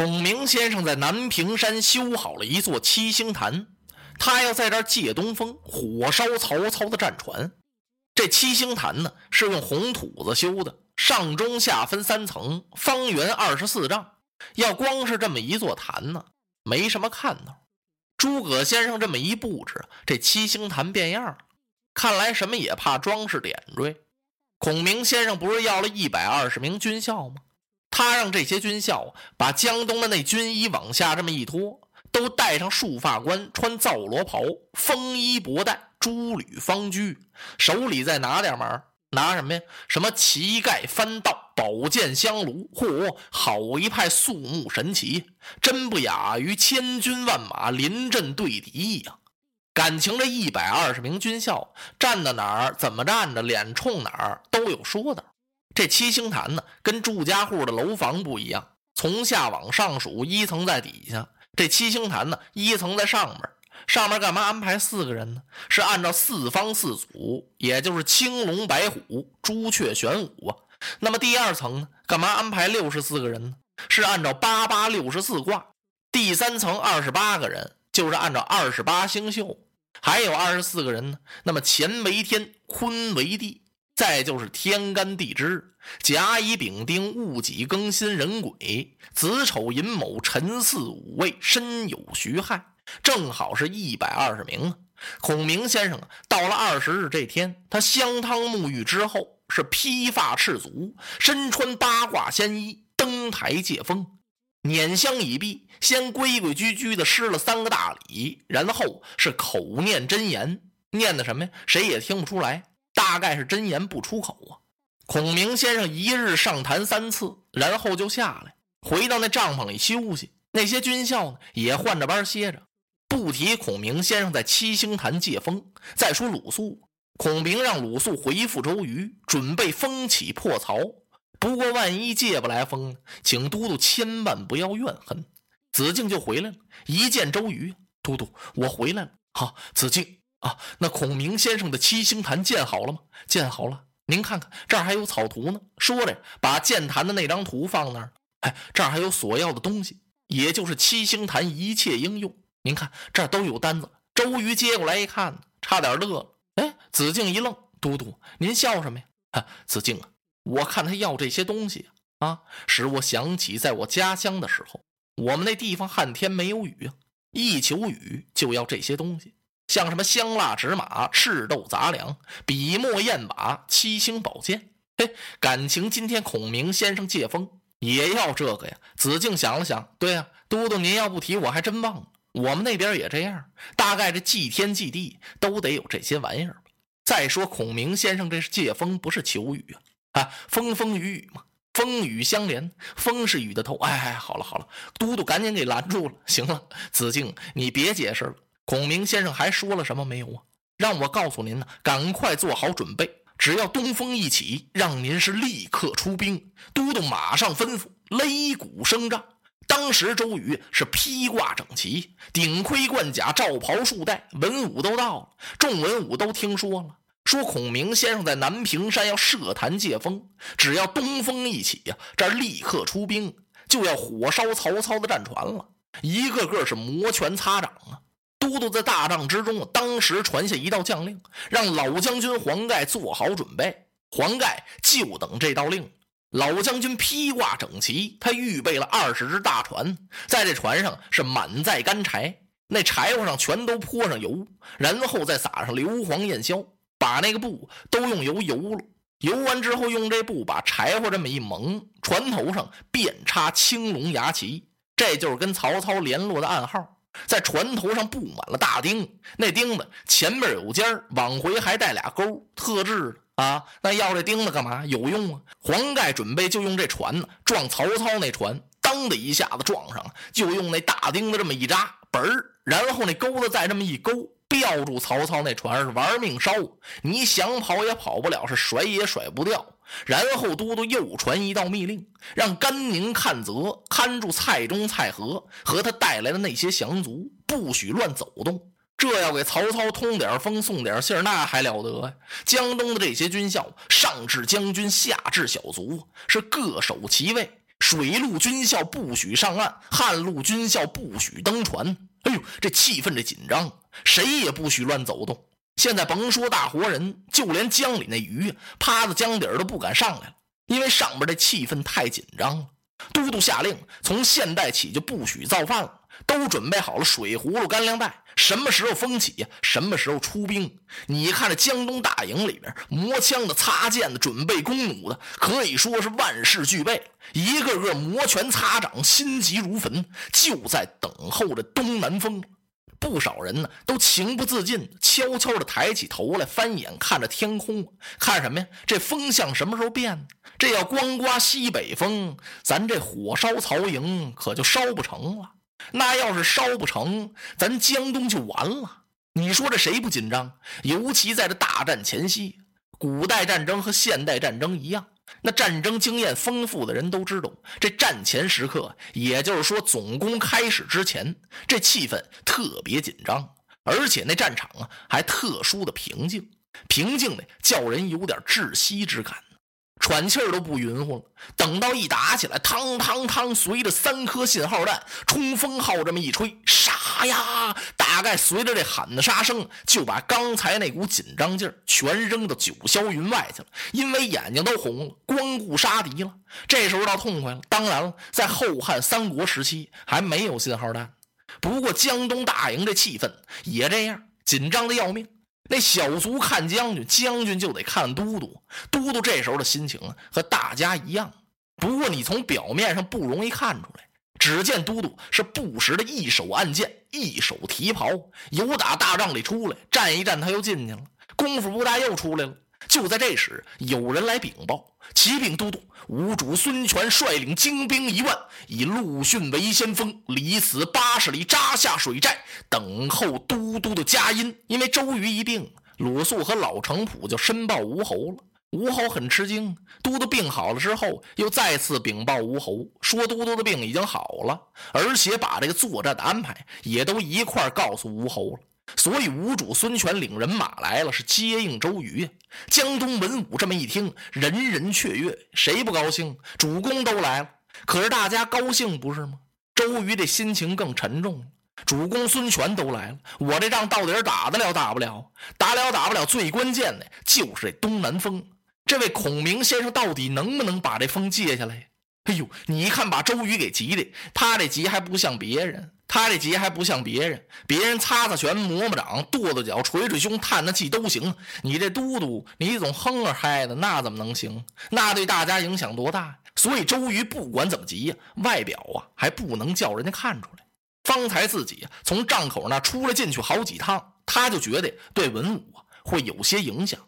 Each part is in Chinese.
孔明先生在南屏山修好了一座七星坛，他要在这借东风，火烧曹操的战船。这七星坛呢，是用红土子修的，上中下分三层，方圆二十四丈。要光是这么一座坛呢，没什么看头。诸葛先生这么一布置，这七星坛变样了。看来什么也怕装饰点缀。孔明先生不是要了一百二十名军校吗？他让这些军校把江东的那军衣往下这么一脱，都戴上束发冠，穿皂罗袍，风衣薄带，珠履方居，手里再拿点嘛？拿什么呀？什么旗盖、翻道、宝剑、香炉？嚯，好一派肃穆神奇，真不亚于千军万马临阵对敌一样。感情这一百二十名军校站到哪儿，怎么站着，脸冲哪儿都有说的。这七星坛呢，跟住家户的楼房不一样，从下往上数，一层在底下。这七星坛呢，一层在上面。上面干嘛安排四个人呢？是按照四方四祖，也就是青龙白虎、朱雀玄武啊。那么第二层呢，干嘛安排六十四个人呢？是按照八八六十四卦。第三层二十八个人，就是按照二十八星宿。还有二十四个人呢。那么乾为天，坤为地。再就是天干地支，甲乙丙丁戊己庚辛壬癸，子丑寅卯辰巳午未申酉戌亥，正好是一百二十名啊！孔明先生啊，到了二十日这天，他香汤沐浴之后，是披发赤足，身穿八卦仙衣，登台借风，捻香已毕，先规规矩矩的施了三个大礼，然后是口念真言，念的什么呀？谁也听不出来。大概是真言不出口啊！孔明先生一日上坛三次，然后就下来，回到那帐篷里休息。那些军校呢，也换着班歇着。不提孔明先生在七星坛借风。再说鲁肃，孔明让鲁肃回复周瑜，准备风起破曹。不过万一借不来风，请都督千万不要怨恨。子敬就回来了，一见周瑜，都督我回来了。好，子敬。啊，那孔明先生的七星坛建好了吗？建好了，您看看这儿还有草图呢。说着，把建坛的那张图放那儿。哎，这儿还有所要的东西，也就是七星坛一切应用。您看这儿都有单子。周瑜接过来一看，差点乐了。哎，子敬一愣：“都督，您笑什么呀？”啊，子敬啊，我看他要这些东西啊，使我想起在我家乡的时候，我们那地方旱天没有雨啊，一求雨就要这些东西。像什么香蜡纸马、赤豆杂粮、笔墨砚瓦、七星宝剑，嘿，感情今天孔明先生借风也要这个呀。子敬想了想，对呀，都督您要不提，我还真忘了。我们那边也这样，大概这祭天祭地都得有这些玩意儿。再说孔明先生这是借风，不是求雨啊，啊，风风雨雨嘛，风雨相连，风是雨的头。哎，好了好了，都督赶紧给拦住了。行了，子敬，你别解释了。孔明先生还说了什么没有啊？让我告诉您呢，赶快做好准备，只要东风一起，让您是立刻出兵。都督马上吩咐，擂鼓声仗。当时周瑜是披挂整齐，顶盔贯甲，罩袍束带，文武都到了。众文武都听说了，说孔明先生在南屏山要设坛借风，只要东风一起呀，这立刻出兵，就要火烧曹操的战船了。一个个是摩拳擦掌啊！都督在大帐之中，当时传下一道将令，让老将军黄盖做好准备。黄盖就等这道令。老将军披挂整齐，他预备了二十只大船，在这船上是满载干柴，那柴火上全都泼上油，然后再撒上硫磺焰硝，把那个布都用油油了。油完之后，用这布把柴火这么一蒙，船头上遍插青龙牙旗，这就是跟曹操联络的暗号。在船头上布满了大钉，那钉子前面有尖儿，往回还带俩钩，特制的啊！那要这钉子干嘛？有用啊！黄盖准备就用这船呢撞曹操那船，当的一下子撞上了，就用那大钉子这么一扎，嘣儿，然后那钩子再这么一勾，吊住曹操那船是玩命烧，你想跑也跑不了，是甩也甩不掉。然后都督又传一道密令，让甘宁看责，看住蔡中、蔡和和他带来的那些降卒，不许乱走动。这要给曹操通点风、送点信那还了得呀！江东的这些军校，上至将军，下至小卒，是各守其位，水陆军校不许上岸，旱陆军校不许登船。哎呦，这气氛这紧张，谁也不许乱走动。现在甭说大活人，就连江里那鱼趴在江底儿都不敢上来了，因为上边这气氛太紧张了。都督下令，从现在起就不许造饭了。都准备好了水葫芦、干粮袋，什么时候风起？什么时候出兵？你看这江东大营里边，磨枪的、擦剑的、准备弓弩的，可以说是万事俱备。一个个摩拳擦掌，心急如焚，就在等候着东南风。不少人呢，都情不自禁，悄悄地抬起头来，翻眼看着天空，看什么呀？这风向什么时候变？这要光刮西北风，咱这火烧曹营可就烧不成了。那要是烧不成，咱江东就完了。你说这谁不紧张？尤其在这大战前夕，古代战争和现代战争一样，那战争经验丰富的人都知道，这战前时刻，也就是说总攻开始之前，这气氛特别紧张，而且那战场啊还特殊的平静，平静的叫人有点窒息之感。喘气儿都不匀乎了。等到一打起来，嘡嘡嘡，随着三颗信号弹，冲锋号这么一吹，杀呀！大概随着这喊的杀声，就把刚才那股紧张劲儿全扔到九霄云外去了。因为眼睛都红了，光顾杀敌了。这时候倒痛快了。当然了，在后汉三国时期还没有信号弹，不过江东大营这气氛也这样，紧张的要命。那小卒看将军，将军就得看都督。都督这时候的心情啊，和大家一样。不过你从表面上不容易看出来。只见都督是不时的一手按剑，一手提袍，由打大帐里出来，站一站他又进去了。功夫不大，又出来了。就在这时，有人来禀报：启禀都督，吴主孙权率领精兵一万，以陆逊为先锋，离此八十里，扎下水寨，等候都督的佳音。因为周瑜一病，鲁肃和老程普就申报吴侯了。吴侯很吃惊。都督病好了之后，又再次禀报吴侯，说都督的病已经好了，而且把这个作战的安排也都一块告诉吴侯了。所以吴主孙权领人马来了，是接应周瑜。江东文武这么一听，人人雀跃，谁不高兴？主公都来了，可是大家高兴不是吗？周瑜这心情更沉重了。主公孙权都来了，我这仗到底打得了打不了？打了打不了，最关键的就是这东南风。这位孔明先生到底能不能把这风借下来？哎呦，你一看把周瑜给急的，他这急还不像别人。他这急还不像别人，别人擦擦拳、磨磨掌、跺跺脚、捶捶胸、叹叹气都行。你这嘟嘟，你总哼着嗨的，那怎么能行？那对大家影响多大？所以周瑜不管怎么急呀，外表啊还不能叫人家看出来。方才自己从帐口那出来进去好几趟，他就觉得对文武啊会有些影响。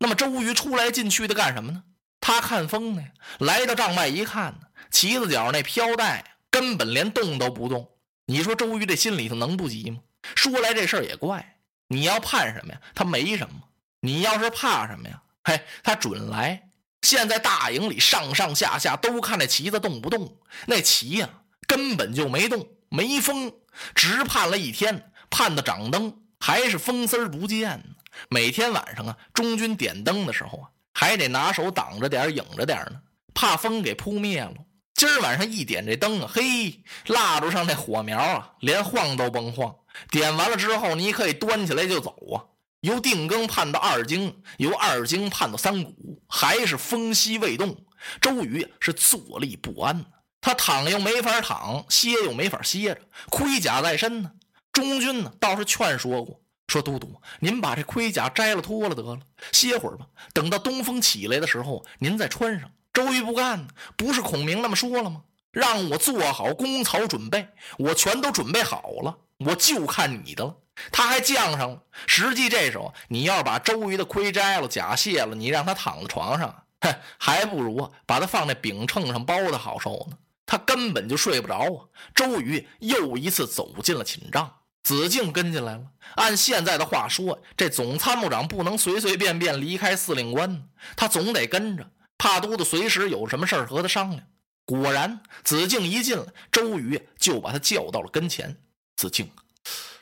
那么周瑜出来进去的干什么呢？他看风呢。来到帐外一看呢，旗子角那飘带根本连动都不动。你说周瑜这心里头能不急吗？说来这事儿也怪，你要盼什么呀？他没什么；你要是怕什么呀？嘿，他准来。现在大营里上上下下都看那旗子动不动，那旗呀根本就没动，没风，直盼了一天，盼到掌灯还是风丝儿不见。每天晚上啊，中军点灯的时候啊，还得拿手挡着点、影着点呢，怕风给扑灭了。今儿晚上一点这灯啊，嘿，蜡烛上那火苗啊，连晃都甭晃。点完了之后，你可以端起来就走啊。由定更盼到二更，由二更盼到三鼓，还是风息未动。周瑜是坐立不安，他躺又没法躺，歇又没法歇着，盔甲在身呢。中军呢倒是劝说过，说都督，您把这盔甲摘了脱了得了，歇会儿吧。等到东风起来的时候，您再穿上。周瑜不干，不是孔明那么说了吗？让我做好工曹准备，我全都准备好了，我就看你的了。他还犟上了。实际这时候，你要把周瑜的盔摘了，甲卸了，你让他躺在床上，哼，还不如，把他放在饼秤上包的好受呢。他根本就睡不着啊。周瑜又一次走进了寝帐，子敬跟进来了。按现在的话说，这总参谋长不能随随便便离开司令官，他总得跟着。怕都督随时有什么事儿和他商量。果然，子敬一进来，周瑜就把他叫到了跟前。子敬，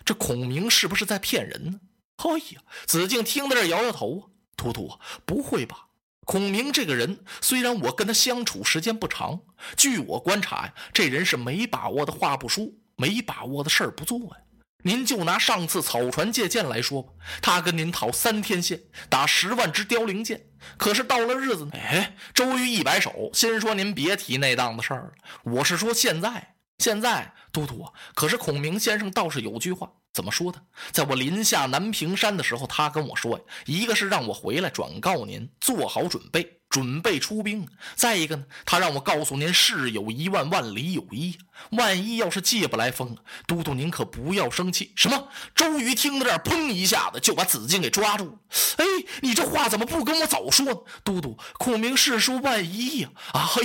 这孔明是不是在骗人呢？哎呀，子敬听到这摇摇头啊，都督，不会吧？孔明这个人，虽然我跟他相处时间不长，据我观察呀，这人是没把握的话不说，没把握的事儿不做呀。您就拿上次草船借箭来说吧，他跟您讨三天线，打十万支凋零箭。可是到了日子呢，哎，周瑜一摆手，先说您别提那档子事儿了。我是说现在，现在，都督，可是孔明先生倒是有句话，怎么说的？在我临下南屏山的时候，他跟我说呀，一个是让我回来转告您，做好准备。准备出兵。再一个呢，他让我告诉您，事有一万，万里有一。万一要是借不来风，都督您可不要生气。什么？周瑜听到这儿，砰一下子就把子敬给抓住了。哎，你这话怎么不跟我早说呢？都督，孔明是说万一呀。啊嘿，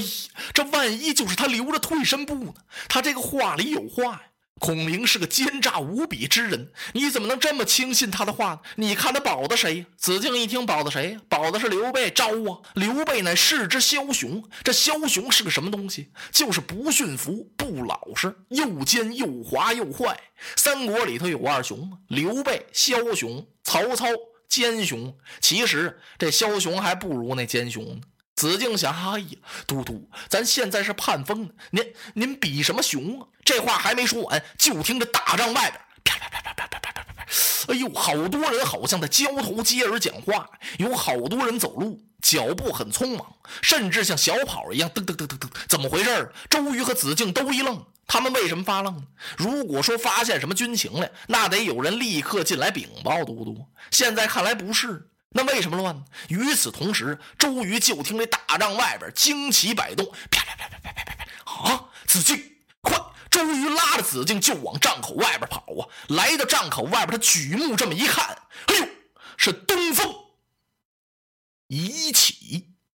这万一就是他留着退身步呢。他这个话里有话呀。孔明是个奸诈无比之人，你怎么能这么轻信他的话呢？你看他保的谁呀？子敬一听保的谁？保的是刘备，招啊！刘备乃世之枭雄，这枭雄是个什么东西？就是不驯服、不老实，又奸又滑又坏。三国里头有二雄刘备枭雄，曹操奸雄。其实这枭雄还不如那奸雄呢。子敬想：哎呀，都督，咱现在是叛风呢，您您比什么雄啊？这话还没说完，就听着大帐外边啪啪啪啪啪啪啪啪啪，哎呦，好多人好像在交头接耳讲话，有好多人走路脚步很匆忙，甚至像小跑一样噔噔噔噔噔，怎么回事？周瑜和子敬都一愣，他们为什么发愣？如果说发现什么军情来，那得有人立刻进来禀报，都督。现在看来不是。那为什么乱呢？与此同时，周瑜就听这大帐外边旌旗摆动，啪啪啪啪啪啪啪啪！啊，子敬，快！周瑜拉着子敬就往帐口外边跑啊！来到帐口外边，他举目这么一看，哎呦，是东风一起。